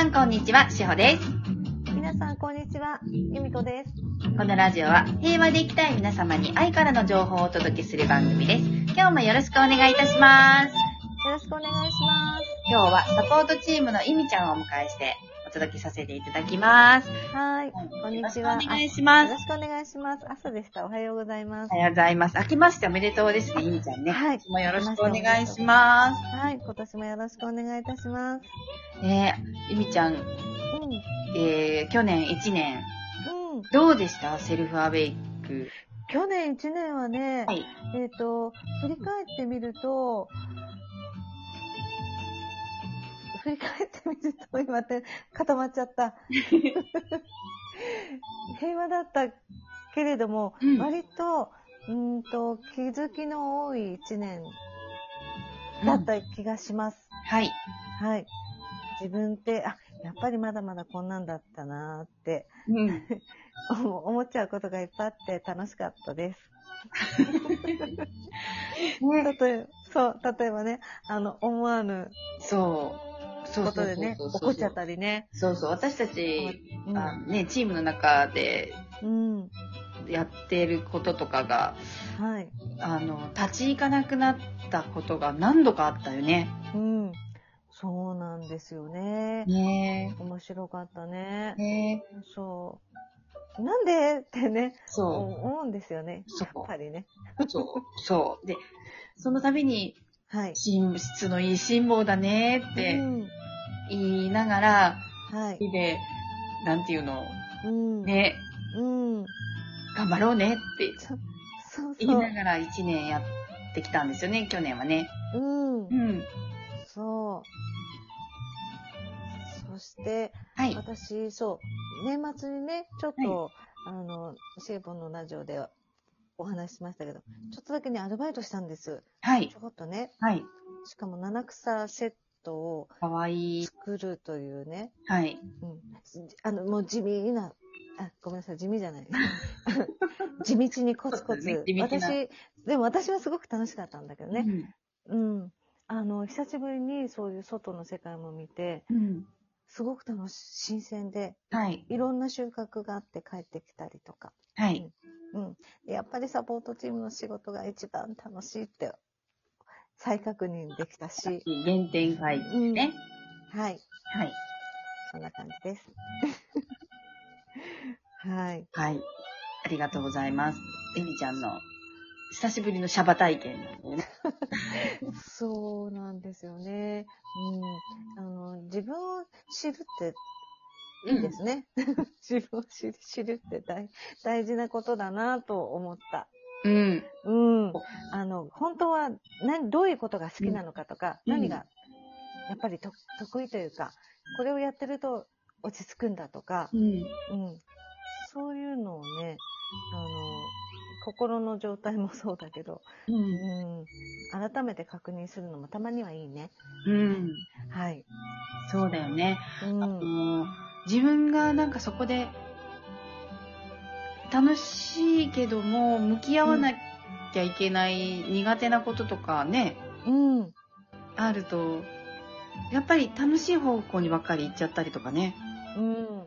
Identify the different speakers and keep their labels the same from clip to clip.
Speaker 1: さんこんにちは、しほです。
Speaker 2: 皆さん、こんにちは。ゆみこです。
Speaker 1: このラジオは平和で生きたい皆様に愛からの情報をお届けする番組です。今日もよろしくお願いいたします。
Speaker 2: よろしくお願いします。
Speaker 1: 今日はサポートチームのいみちゃんをお迎えしてお届けさせていただきます。
Speaker 2: はい。こんにちは。
Speaker 1: よろしくお願いします
Speaker 2: あよろ。しくお願いします。朝でした。おはようございます
Speaker 1: お。はようございます。明けましておめでとうですね、いみちゃんね。
Speaker 2: はい
Speaker 1: 今年もよろしくお願いします。
Speaker 2: はい。今年もよろしくお願いいたします。
Speaker 1: ねえ、いみちゃん、
Speaker 2: うん。
Speaker 1: えー、去年1年、
Speaker 2: うん。
Speaker 1: どうでした？セルフアウェイク。
Speaker 2: 去年1年はね、
Speaker 1: はい。
Speaker 2: えっ、と、振り返ってみると、振り返ってみると、今って固まっちゃった。平和だったけれども、
Speaker 1: うん
Speaker 2: 割と、うーんと、気づきの多い1年だった気がします。
Speaker 1: はい。
Speaker 2: はい。自分って、あ、やっぱりまだまだこんなんだったなーって
Speaker 1: うん。
Speaker 2: 思思っちゃうことがいっぱいあって楽しかったです。例えそう、例えばね、あの、思わぬ
Speaker 1: そう。
Speaker 2: ことでね、怒っちゃったりね。
Speaker 1: そうそう。私たち、
Speaker 2: うん
Speaker 1: あね、チームの中で
Speaker 2: うん。
Speaker 1: やってることとかが、
Speaker 2: はい。
Speaker 1: あの、立ち行かなくなったことが何度かあったよね。
Speaker 2: うん。そうなんですよね。
Speaker 1: ね
Speaker 2: 面白かったね
Speaker 1: え。。ね
Speaker 2: そう。なんでってね、
Speaker 1: そ
Speaker 2: 思うんですよね。やっぱりね。
Speaker 1: う。そう。そう。で、その度に、
Speaker 2: はい。
Speaker 1: 寝室のいい辛抱だねって
Speaker 2: うん。
Speaker 1: 言いながら、
Speaker 2: はい。
Speaker 1: で、なんていうの、
Speaker 2: うん。
Speaker 1: ね、
Speaker 2: うん。
Speaker 1: 頑張ろうねって
Speaker 2: そうそう
Speaker 1: 言いながら1年やってきたんですよね、去年はね。
Speaker 2: うん
Speaker 1: う。ん。
Speaker 2: そう。そして、
Speaker 1: はい。
Speaker 2: 私、そう、年末にね、ちょっと、あの、シェイボンのラジオでお話ししましたけど、ちょっとだけね、アルバイトしたんです。
Speaker 1: はい
Speaker 2: ち。ょこっとね、
Speaker 1: はい。
Speaker 2: しかも七草セットを
Speaker 1: かわいい。
Speaker 2: 作るというね、
Speaker 1: はい。
Speaker 2: うん。あの、もう地味な、あ、ごめんなさい、地味じゃない。地道にコツコツ。
Speaker 1: ね
Speaker 2: 私、でも私はすごく楽しかったんだけどね。
Speaker 1: うん
Speaker 2: うん。あの、久しぶりにそういう外の世界も見て、
Speaker 1: うん。
Speaker 2: すごく楽しい、新鮮で、
Speaker 1: はい。
Speaker 2: いろんな収穫があって帰ってきたりとか。
Speaker 1: はい。
Speaker 2: うん。でやっぱりサポートチームの仕事が一番楽しいって再確認できたし、
Speaker 1: 原点回帰ですね。
Speaker 2: はい。
Speaker 1: はい。
Speaker 2: そんな感じです。はい。
Speaker 1: はい。ありがとうございます。エミちゃんの久しぶりのシャバ体験なんでね。
Speaker 2: そうなんですよね。うん。あの、自分を知るっていいですね。自分を知る知るって大大事なことだなと思った。
Speaker 1: うん。
Speaker 2: うん。あの、本当は何、どういうことが好きなのかとか、
Speaker 1: うん
Speaker 2: 何がやっぱりと得意というか、これをやってると落ち着くんだとか、
Speaker 1: うん。
Speaker 2: うん。そういうのをね、あの、心の状態もそうだけど、
Speaker 1: う。
Speaker 2: うんん。改めて確認するのもたまにはいいね。
Speaker 1: うん。
Speaker 2: はい。
Speaker 1: そうだよね。
Speaker 2: うん。
Speaker 1: あの自分がなんかそこで楽しいけども向き合わなきゃいけない苦手なこととかね、
Speaker 2: うん。
Speaker 1: あると、やっぱり楽しい方向にばっかり行っちゃったりとかね、
Speaker 2: うん。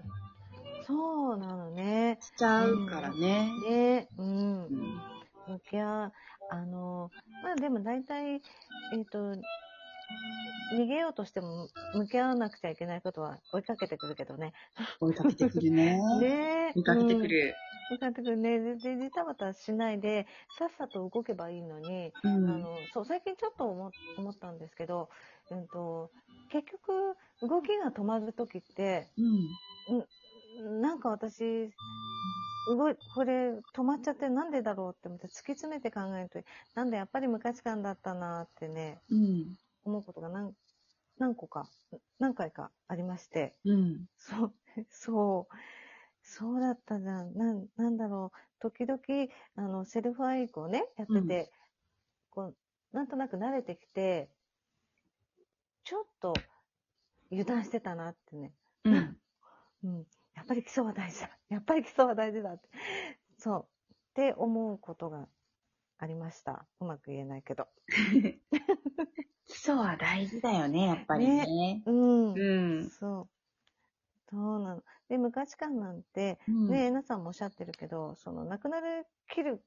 Speaker 2: そうなのね。
Speaker 1: しちゃうからね。
Speaker 2: ね。うん
Speaker 1: う。ん
Speaker 2: 向き合う、あの、まあでも大体、えっ、と、逃げようとしても向き合わなくちゃいけないことは追いかけてくるけどね。
Speaker 1: 追いかけてくるね。
Speaker 2: ね
Speaker 1: 追いかけてく
Speaker 2: うん
Speaker 1: る。
Speaker 2: 追いかけてくるね。で、でジタバタしないで、さっさと動けばいいのに、
Speaker 1: うん
Speaker 2: あの、そう、最近ちょっと思思ったんですけど、うんと、結局、動きが止まるときって、
Speaker 1: うん。
Speaker 2: なんか私、動い、これ止まっちゃってなんでだろうって思って突き詰めて考えると、なんでやっぱり無価値観だったなってね、
Speaker 1: うん。
Speaker 2: 思うことが何、何個か、何回かありまして、
Speaker 1: うん。
Speaker 2: そう、そう、そうだったじゃん。なん、なんだろう。時々、あの、セルフアイクをね、やってて、こう、なんとなく慣れてきて、ちょっと油断してたなってね。
Speaker 1: うん。
Speaker 2: うん。やっぱり基礎は大事だ。やっぱり基礎は大事だって。そう。って思うことがありました。うまく言えないけど。
Speaker 1: 基礎は大事だよね、やっぱりね。
Speaker 2: うん。
Speaker 1: うん。
Speaker 2: そう。そうなの？で、無価値観なんて、
Speaker 1: うん
Speaker 2: ね、えなさんもおっしゃってるけど、その、なくなる、切る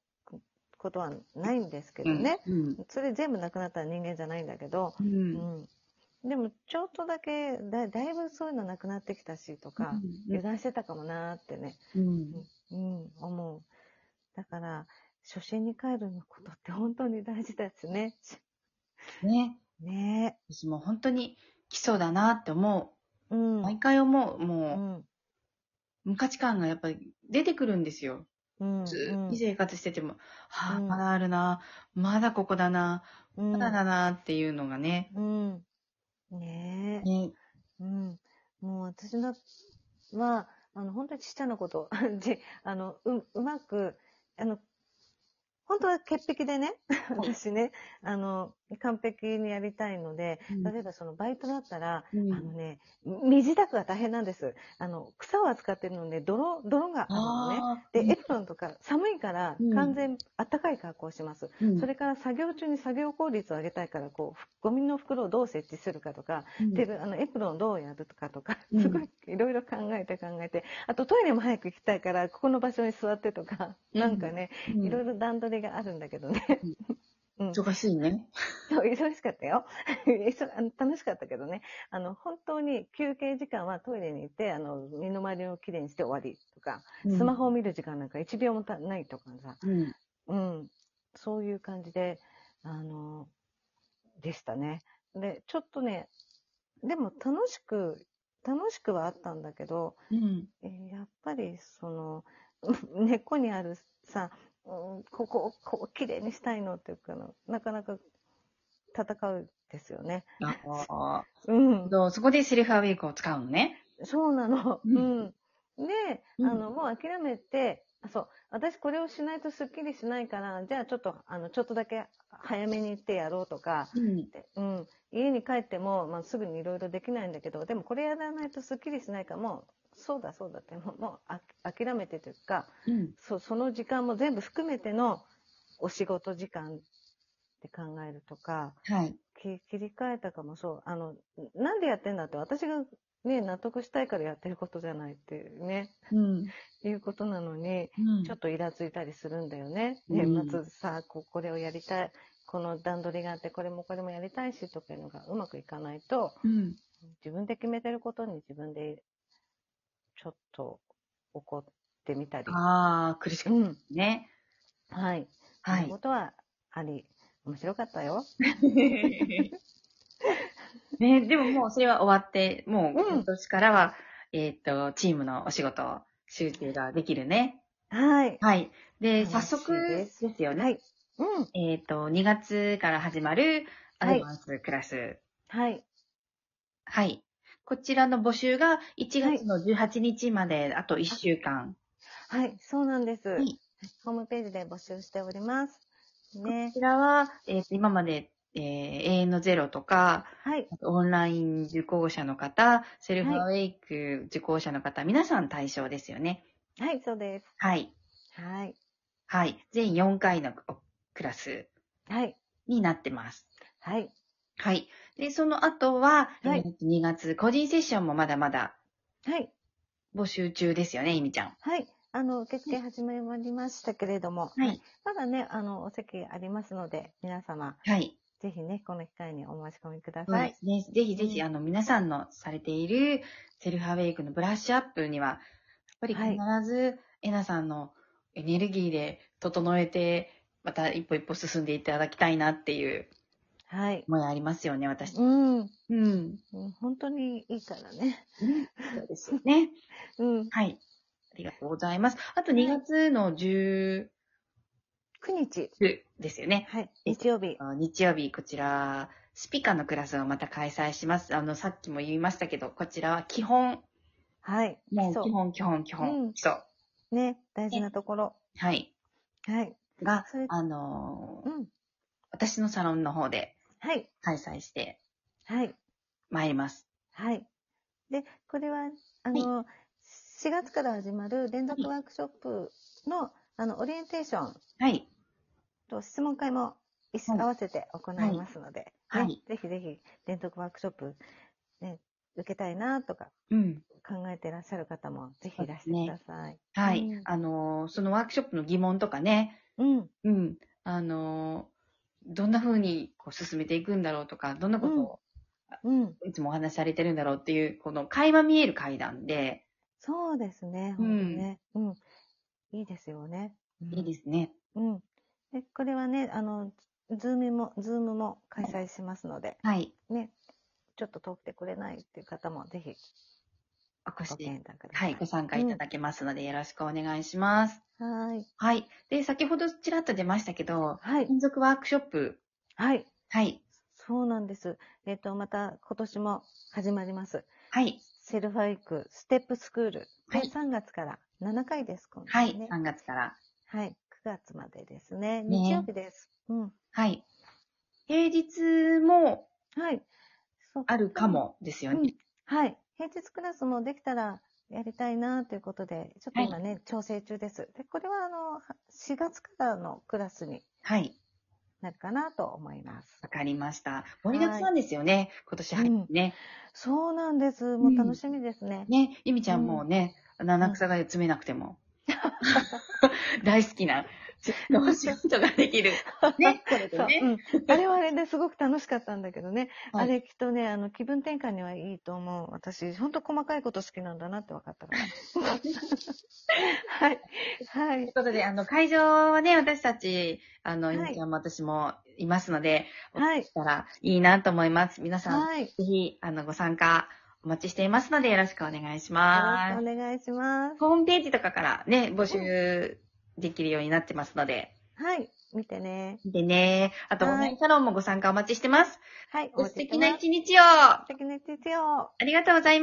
Speaker 2: ことはないんですけどね。
Speaker 1: うん。
Speaker 2: それ全部なくなったら人間じゃないんだけど、
Speaker 1: う。
Speaker 2: うんん。でも、ちょっとだけだ、だいぶそういうのなくなってきたしとか、油断してたかもなーってね、
Speaker 1: うん。
Speaker 2: うん、思う。だから、初心に帰ることって本当に大事ですね。
Speaker 1: ね。
Speaker 2: ね
Speaker 1: 私も本当に基礎だなって思
Speaker 2: え。うん。
Speaker 1: う。毎回思う。
Speaker 2: う
Speaker 1: も
Speaker 2: ん。
Speaker 1: う、無価値観がやっぱり出てくるんですよ。
Speaker 2: うん。
Speaker 1: ずーっと生活してても、はあ、
Speaker 2: うん
Speaker 1: まだあるな、まだここだな、
Speaker 2: うん。
Speaker 1: まだだなっていうのがね。
Speaker 2: うん。ねえ。
Speaker 1: ね。
Speaker 2: うん。もう私のは、あの、本当にちっちゃなこと。で、あの、う、うまく、あの、本当は潔癖でね、私ね、あの、完璧にやりたいので、例えばそのバイトだったら、
Speaker 1: うん。
Speaker 2: あのね、身支度が大変なんです。あの、草を扱ってるので、泥、泥があるのね。
Speaker 1: あ
Speaker 2: で、エプロンとか寒いから
Speaker 1: うん。
Speaker 2: 完全暖かい格好をします。
Speaker 1: うん。
Speaker 2: それから作業中に作業効率を上げたいから、こう、ふゴミの袋をどう設置するかとか、
Speaker 1: うん。
Speaker 2: であのエプロンをどうやるかとか、
Speaker 1: うん。
Speaker 2: すごいいろいろ考えて考えて、あとトイレも早く行きたいから、ここの場所に座ってとか、
Speaker 1: うん。
Speaker 2: なんかね、
Speaker 1: うん。
Speaker 2: いろいろ段取りがあるんだけどね。うん、
Speaker 1: 忙しいね。
Speaker 2: そう、忙しかったよ。忙あの楽しかったけどね。あの、本当に休憩時間はトイレに行って、あの、身の回りをきれいにして終わりとか、スマホを見る時間なんか1秒もたないとかさ、
Speaker 1: うん。
Speaker 2: うん、そういう感じで、あの、でしたね。で、ちょっとね、でも楽しく、楽しくはあったんだけど、
Speaker 1: うん。
Speaker 2: えーやっぱりその、根っこにあるさ、うんここをこう綺麗にしたいのっていうかな、なかなか戦うですよね。
Speaker 1: あ
Speaker 2: うん。
Speaker 1: あ。そこでセルフアウェイクを使うのね。
Speaker 2: そうなの。
Speaker 1: う
Speaker 2: うんん。で、
Speaker 1: うん
Speaker 2: あの、もう諦めて、あそう、私これをしないとスッキリしないから、じゃあちょっと、あの、ちょっとだけ早めに行ってやろうとか、
Speaker 1: うん。
Speaker 2: でうん、家に帰っても、まあ、すぐにいろいろできないんだけど、でもこれやらないとスッキリしないから、もう、そうだそうだって、もうもうあ諦めてというか、
Speaker 1: うん。
Speaker 2: そその時間も全部含めてのお仕事時間って考えるとか、
Speaker 1: はい。
Speaker 2: き切り替えたかもそう。あの、なんでやってんだって、私がね、納得したいからやってることじゃないっていうね、
Speaker 1: うん。
Speaker 2: いうことなのに、
Speaker 1: うん
Speaker 2: ちょっとイラついたりするんだよね。
Speaker 1: うん
Speaker 2: 年末さ、ここれをやりたい。この段取りがあって、これもこれもやりたいしとかいうのがうまくいかないと、
Speaker 1: うん。
Speaker 2: 自分で決めてることに自分でちょっと怒ってみたり。
Speaker 1: ああ、苦しかっ
Speaker 2: うん。
Speaker 1: たね。
Speaker 2: はい。
Speaker 1: は
Speaker 2: そんないこ。とはあり、面白かったよ。
Speaker 1: ね、でももうそれは終わって、もう
Speaker 2: うん
Speaker 1: 今年からは、えっ、と、チームのお仕事、集中ができるね。
Speaker 2: はい。
Speaker 1: はい。で、早速
Speaker 2: で
Speaker 1: ですすよね。
Speaker 2: はい。うん。
Speaker 1: えっ、と、2月から始まるアドバンスクラス。
Speaker 2: はい。
Speaker 1: はい。こちらの募集が1月の18日まで、あと1週間。
Speaker 2: はい。そうなんです。
Speaker 1: はい
Speaker 2: ホームページで募集しております。ね
Speaker 1: こ。ちらは、えっ、と、今まで、えー永遠のゼロとか、
Speaker 2: はい。
Speaker 1: オンライン受講者の方、セルフアウェイク受講者の方、皆さん対象ですよね。
Speaker 2: はい、そうです。
Speaker 1: はい。
Speaker 2: はい。
Speaker 1: はい。全4回のクラス
Speaker 2: はい。
Speaker 1: になってます。
Speaker 2: はい。
Speaker 1: はい。で、その後は、
Speaker 2: はい
Speaker 1: えーと2月、個人セッションもまだまだ
Speaker 2: はい。
Speaker 1: 募集中ですよね、いみちゃん。
Speaker 2: はい。あの、受付始まりましたけれども、
Speaker 1: はい。
Speaker 2: まだね、あの、お席ありますので、皆様、
Speaker 1: はい。
Speaker 2: ぜひね、この機会にお申し込みください
Speaker 1: そうで。すね。ぜひぜひ、
Speaker 2: うん
Speaker 1: あの、皆さんのされているセルフアウェイクのブラッシュアップには、やっぱり必ず、えなさんのエネルギーで整えて、また一歩一歩進んでいただきたいなっていう
Speaker 2: はい。
Speaker 1: 思いありますよね、私。
Speaker 2: うん。
Speaker 1: うん。
Speaker 2: うん本当にいいからね。
Speaker 1: そうですよね。
Speaker 2: うん。
Speaker 1: はい。ありがとうございます。あと2月の10
Speaker 2: 9日。
Speaker 1: ですよね。
Speaker 2: はい。日曜日。
Speaker 1: あ日曜日、こちら、スピカのクラスをまた開催します。あの、さっきも言いましたけど、こちらは基本、
Speaker 2: はい。そう
Speaker 1: もう基本、基本、基
Speaker 2: う
Speaker 1: 本、
Speaker 2: ん
Speaker 1: 基礎。
Speaker 2: ね、大事なところ。
Speaker 1: はい。
Speaker 2: はい。
Speaker 1: があのー
Speaker 2: うん。
Speaker 1: 私のサロンの方で
Speaker 2: はい。
Speaker 1: 開催して
Speaker 2: はい。
Speaker 1: まいります。
Speaker 2: はい。で、これは、あの、4月から始まる連続ワークショップの、あの、オリエンテーション
Speaker 1: はい。
Speaker 2: と質問会も一緒
Speaker 1: はい
Speaker 2: 合わせて行いますので、
Speaker 1: はい
Speaker 2: ねぜひぜひ連続ワークショップ、ね、受けたいなとか
Speaker 1: うん。
Speaker 2: 考えてらっしゃる方もぜひいらしてください。
Speaker 1: はい。
Speaker 2: うん
Speaker 1: あのーそのワークショップの疑問とかね、
Speaker 2: うん。
Speaker 1: うん。あのーどんな風にこう進めていくんだろうとか、どんなことを
Speaker 2: うん。
Speaker 1: いつもお話しされてるんだろうっていう、この垣間見える階段で、
Speaker 2: そうですね。
Speaker 1: うん
Speaker 2: ほんとね。うん。いいですよね。うん
Speaker 1: いいですね。
Speaker 2: うん。で、これはね、あの、 Zoom も、 Zoom も開催しますので、
Speaker 1: はい。
Speaker 2: ね、ちょっと通ってくれないっていう方もぜひご
Speaker 1: お越し。はい、ご参加いただけますので、よろしくお願いします。
Speaker 2: はい。
Speaker 1: はい。で、先ほどちらっと出ましたけど、
Speaker 2: はい。
Speaker 1: 連続ワークショップ、
Speaker 2: はい。
Speaker 1: はい。
Speaker 2: そうなんです。えっ、と、また今年も始まります。
Speaker 1: はい。
Speaker 2: セルファイクステップスクール。で、
Speaker 1: はい
Speaker 2: 3月から7回です、今
Speaker 1: はい。
Speaker 2: 回ね。
Speaker 1: 3月から。
Speaker 2: はい。9月までですね。
Speaker 1: ね
Speaker 2: 日曜日です。うん。
Speaker 1: はい。平日も
Speaker 2: はい。
Speaker 1: あるか。もですよ
Speaker 2: うん
Speaker 1: ね。。
Speaker 2: はい。平日クラスもできたらやりたいなということで、ちょっと今ね、調整中です。で、これはあの、4月からのクラスに
Speaker 1: はい。
Speaker 2: なるかなと思います。
Speaker 1: わかりました。盛りだくさんですよね。今年入ってね。
Speaker 2: そうなんです。もう楽しみですね。
Speaker 1: ね、ゆみちゃんもね、七草が詰めなくても。大好きな、のお仕事ができる。ね、これで
Speaker 2: そう、
Speaker 1: ね。
Speaker 2: うん。あれはあれですごく楽しかったんだけどね。
Speaker 1: はい
Speaker 2: あれきっとね、あの、気分転換にはいいと思う。私、ほんと細かいこと好きなんだなって分かったから。はい。はい
Speaker 1: という。ことで、あの、会場はね、私たち、あの、
Speaker 2: はい
Speaker 1: ゆみちゃんも私もいますので、
Speaker 2: はい
Speaker 1: したらいいなと思います。皆さん、
Speaker 2: はい。よ
Speaker 1: ぜひ、あの、ご参加お待ちしていますので、よろしくお願いし
Speaker 2: ろ
Speaker 1: ます。
Speaker 2: しくお願いします。
Speaker 1: ホームページとかからね、募集できるようになってますので、
Speaker 2: はい。見てね。
Speaker 1: でね、あと、
Speaker 2: はい
Speaker 1: オンラインサロンもご参加お待ちしてます。
Speaker 2: はい。
Speaker 1: 素敵な一日を
Speaker 2: 素敵な一日を。
Speaker 1: りがとうございます。